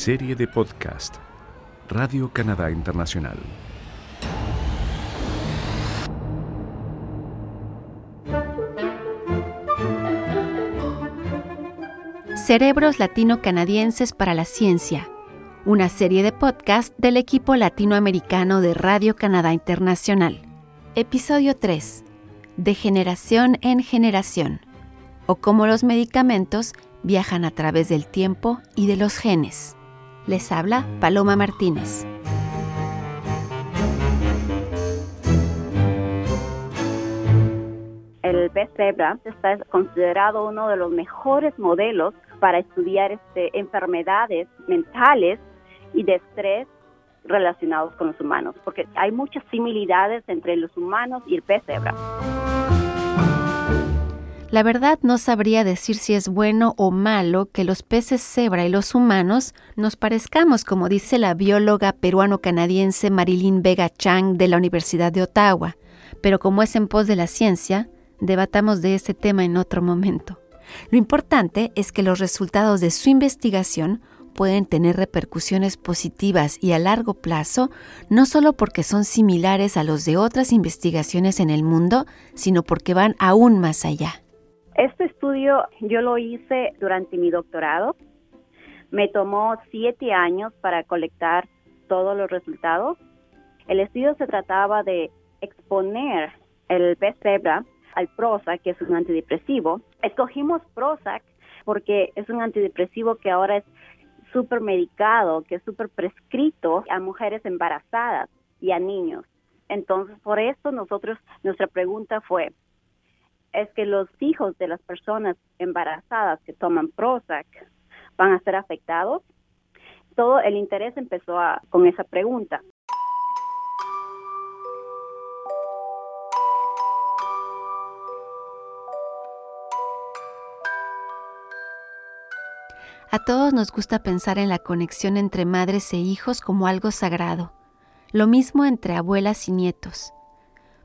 Serie de podcast Radio Canadá Internacional. Cerebros Latino-Canadienses para la Ciencia, una serie de podcast del equipo latinoamericano de Radio Canadá Internacional. Episodio 3. De generación en generación, o cómo los medicamentos viajan a través del tiempo y de los genes. Les habla Paloma Martínez. El pez cebra está considerado uno de los mejores modelos para estudiar este, enfermedades mentales y de estrés relacionados con los humanos, porque hay muchas similitudes entre los humanos y el pez cebra. La verdad no sabría decir si es bueno o malo que los peces cebra y los humanos nos parezcamos, como dice la bióloga peruano-canadiense Marilyn Vega Chang de la Universidad de Ottawa, pero como es en pos de la ciencia, debatamos de ese tema en otro momento. Lo importante es que los resultados de su investigación pueden tener repercusiones positivas y a largo plazo, no solo porque son similares a los de otras investigaciones en el mundo, sino porque van aún más allá. Este estudio yo lo hice durante mi doctorado. Me tomó siete años para colectar todos los resultados. El estudio se trataba de exponer el pez cebra al Prozac, que es un antidepresivo. Escogimos Prozac porque es un antidepresivo que ahora es súper medicado, que es súper prescrito a mujeres embarazadas y a niños. Entonces, por eso nosotros, nuestra pregunta fue, es que los hijos de las personas embarazadas que toman Prozac van a ser afectados. Todo el interés empezó con esa pregunta. A todos nos gusta pensar en la conexión entre madres e hijos como algo sagrado, lo mismo entre abuelas y nietos.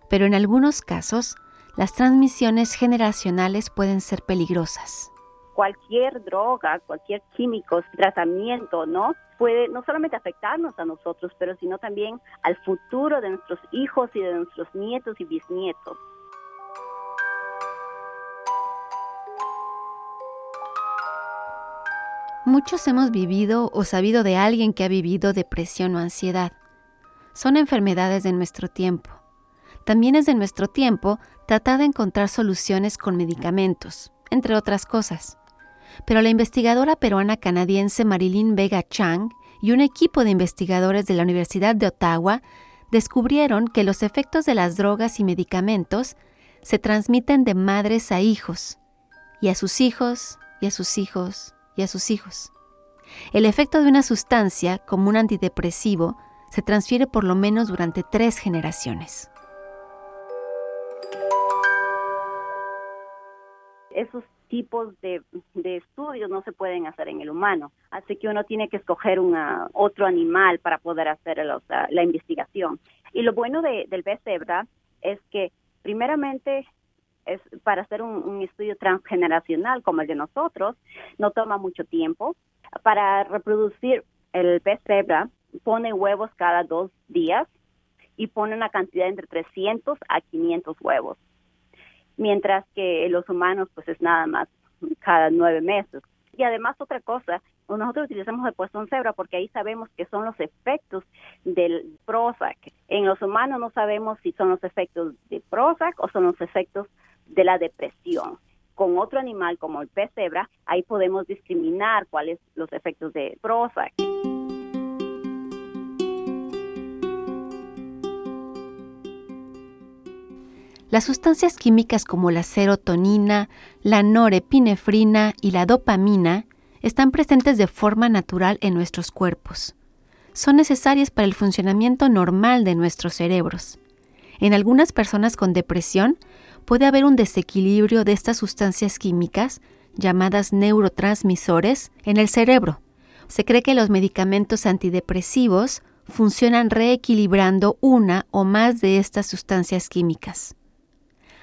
Pero en algunos casos, las transmisiones generacionales pueden ser peligrosas. Cualquier droga, cualquier químico, tratamiento, ¿no? Puede no solamente afectarnos a nosotros, pero sino también al futuro de nuestros hijos y de nuestros nietos y bisnietos. Muchos hemos vivido o sabido de alguien que ha vivido depresión o ansiedad. Son enfermedades de nuestro tiempo. También es de nuestro tiempo tratar de encontrar soluciones con medicamentos, entre otras cosas. Pero la investigadora peruana canadiense Marilyn Vega Chang y un equipo de investigadores de la Universidad de Ottawa descubrieron que los efectos de las drogas y medicamentos se transmiten de madres a hijos, y a sus hijos, y a sus hijos, y a sus hijos. El efecto de una sustancia, como un antidepresivo, se transfiere por lo menos durante tres generaciones. Esos tipos de, estudios no se pueden hacer en el humano. Así que uno tiene que escoger una, otro animal para poder hacer la, investigación. Y lo bueno del pez cebra es que, primeramente, es para hacer un, un, estudio transgeneracional como el de nosotros, no toma mucho tiempo. Para reproducir el pez cebra, pone huevos cada dos días y pone una cantidad entre 300 a 500 huevos mientras que los humanos pues es nada más cada nueve meses. Y además otra cosa, nosotros utilizamos el puestón cebra porque ahí sabemos que son los efectos del Prozac. En los humanos no sabemos si son los efectos de Prozac o son los efectos de la depresión. Con otro animal como el pez cebra, ahí podemos discriminar cuáles son los efectos de Prozac. Las sustancias químicas como la serotonina, la norepinefrina y la dopamina están presentes de forma natural en nuestros cuerpos. Son necesarias para el funcionamiento normal de nuestros cerebros. En algunas personas con depresión puede haber un desequilibrio de estas sustancias químicas, llamadas neurotransmisores, en el cerebro. Se cree que los medicamentos antidepresivos funcionan reequilibrando una o más de estas sustancias químicas.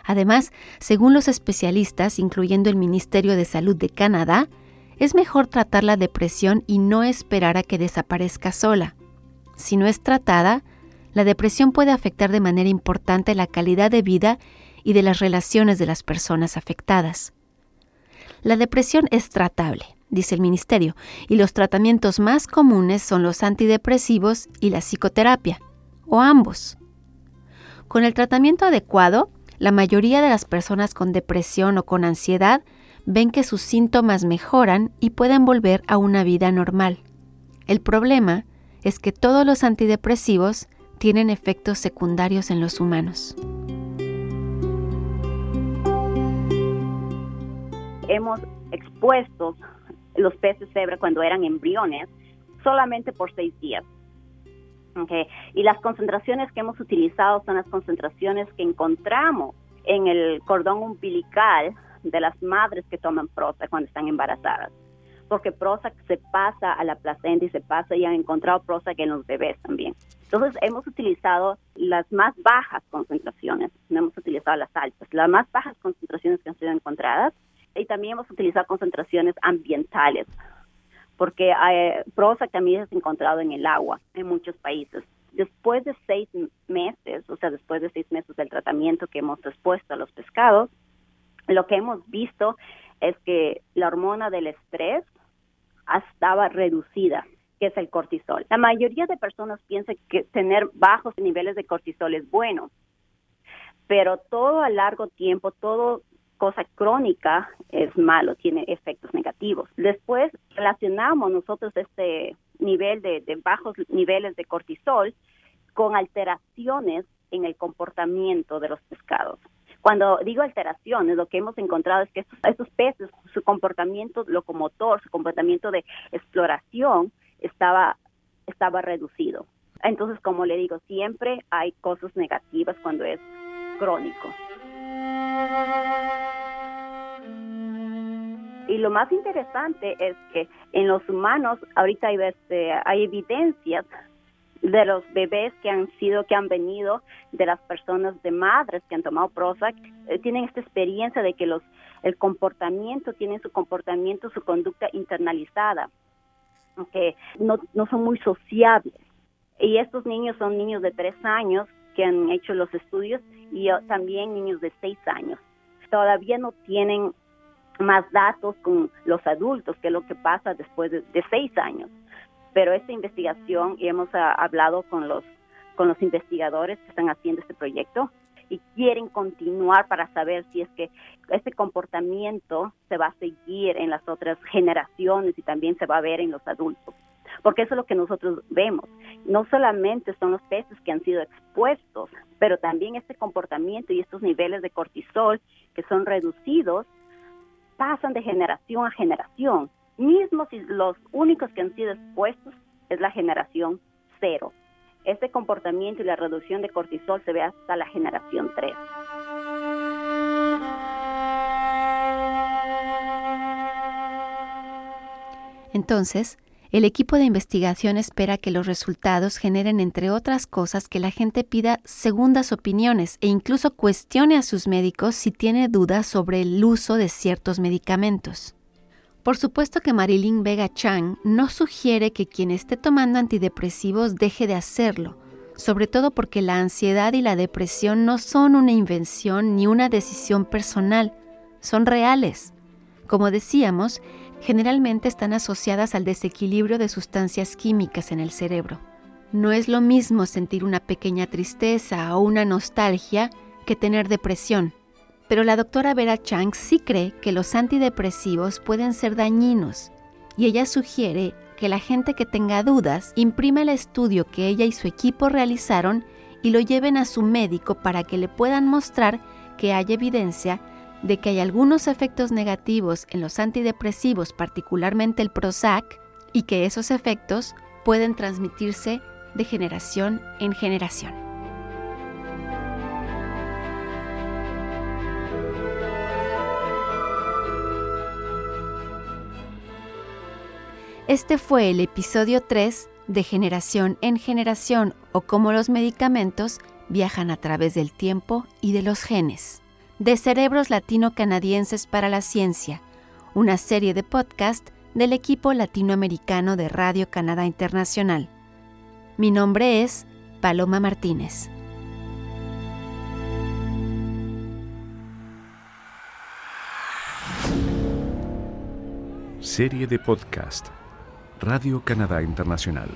Además, según los especialistas, incluyendo el Ministerio de Salud de Canadá, Es mejor tratar la depresión y no esperar a que desaparezca sola. Si no es tratada, la depresión puede afectar de manera importante la calidad de vida y de las relaciones de las personas afectadas. La depresión es tratable, dice el Ministerio, y los tratamientos más comunes son los antidepresivos y la psicoterapia, o ambos. Con el tratamiento adecuado, la mayoría de las personas con depresión o con ansiedad ven que sus síntomas mejoran y pueden volver a una vida normal. El problema es que todos los antidepresivos tienen efectos secundarios en los humanos. Hemos expuesto los peces cebra cuando eran embriones solamente por seis días. Y las concentraciones que hemos utilizado son las concentraciones que encontramos en el cordón umbilical de las madres que toman Prozac cuando están embarazadas. Porque Prozac se pasa a la placenta y se pasa y han encontrado Prozac en los bebés también. Entonces hemos utilizado las más bajas concentraciones, no hemos utilizado las altas, las más bajas concentraciones que han sido encontradas. Y también hemos utilizado concentraciones ambientales, porque eh, Prozac también es encontrado en el agua en muchos países. Después de seis meses, o sea, después de seis meses del tratamiento que hemos expuesto a los pescados, lo que hemos visto es que la hormona del estrés estaba reducida que es el cortisol. La mayoría de personas piensan que tener bajos niveles de cortisol es bueno, pero todo a largo tiempo, todo cosa crónica es malo, tiene efectos negativos. Después relacionamos nosotros este nivel de, de bajos niveles de cortisol con alteraciones en el comportamiento de los pescados. Cuando digo alteraciones, lo que hemos encontrado es que estos, estos peces, su comportamiento locomotor, su comportamiento de exploración, estaba, estaba reducido. Entonces, como le digo, siempre hay cosas negativas cuando es crónico. Y lo más interesante es que en los humanos ahorita hay, este, hay evidencias de los bebés que han sido, que han venido, de las personas de madres que han tomado Prozac, eh, tienen esta experiencia de que los, el comportamiento, tienen su comportamiento, su conducta internalizada que no, no son muy sociables. Y estos niños son niños de tres años que han hecho los estudios y también niños de seis años. Todavía no tienen más datos con los adultos, que es lo que pasa después de, seis años. Pero esta investigación, y hemos ah, hablado con los, con los investigadores que están haciendo este proyecto, y quieren continuar para saber si es que este comportamiento se va a seguir en las otras generaciones y también se va a ver en los adultos. Porque eso es lo que nosotros vemos. No solamente son los peces que han sido expuestos, pero también este comportamiento y estos niveles de cortisol que son reducidos pasan de generación a generación. Mismo si los únicos que han sido expuestos es la generación cero. Este comportamiento y la reducción de cortisol se ve hasta la generación 3. Entonces, el equipo de investigación espera que los resultados generen, entre otras cosas, que la gente pida segundas opiniones e incluso cuestione a sus médicos si tiene dudas sobre el uso de ciertos medicamentos. Por supuesto que Marilyn Vega Chang no sugiere que quien esté tomando antidepresivos deje de hacerlo, sobre todo porque la ansiedad y la depresión no son una invención ni una decisión personal, son reales. Como decíamos, generalmente están asociadas al desequilibrio de sustancias químicas en el cerebro. No es lo mismo sentir una pequeña tristeza o una nostalgia que tener depresión pero la doctora Vera Chang sí cree que los antidepresivos pueden ser dañinos y ella sugiere que la gente que tenga dudas imprime el estudio que ella y su equipo realizaron y lo lleven a su médico para que le puedan mostrar que hay evidencia de que hay algunos efectos negativos en los antidepresivos, particularmente el Prozac, y que esos efectos pueden transmitirse de generación en generación. Este fue el episodio 3 de Generación en Generación o cómo los medicamentos viajan a través del tiempo y de los genes. De Cerebros Latino-Canadienses para la Ciencia, una serie de podcast del equipo latinoamericano de Radio Canadá Internacional. Mi nombre es Paloma Martínez. Serie de podcast Radio Canadá Internacional.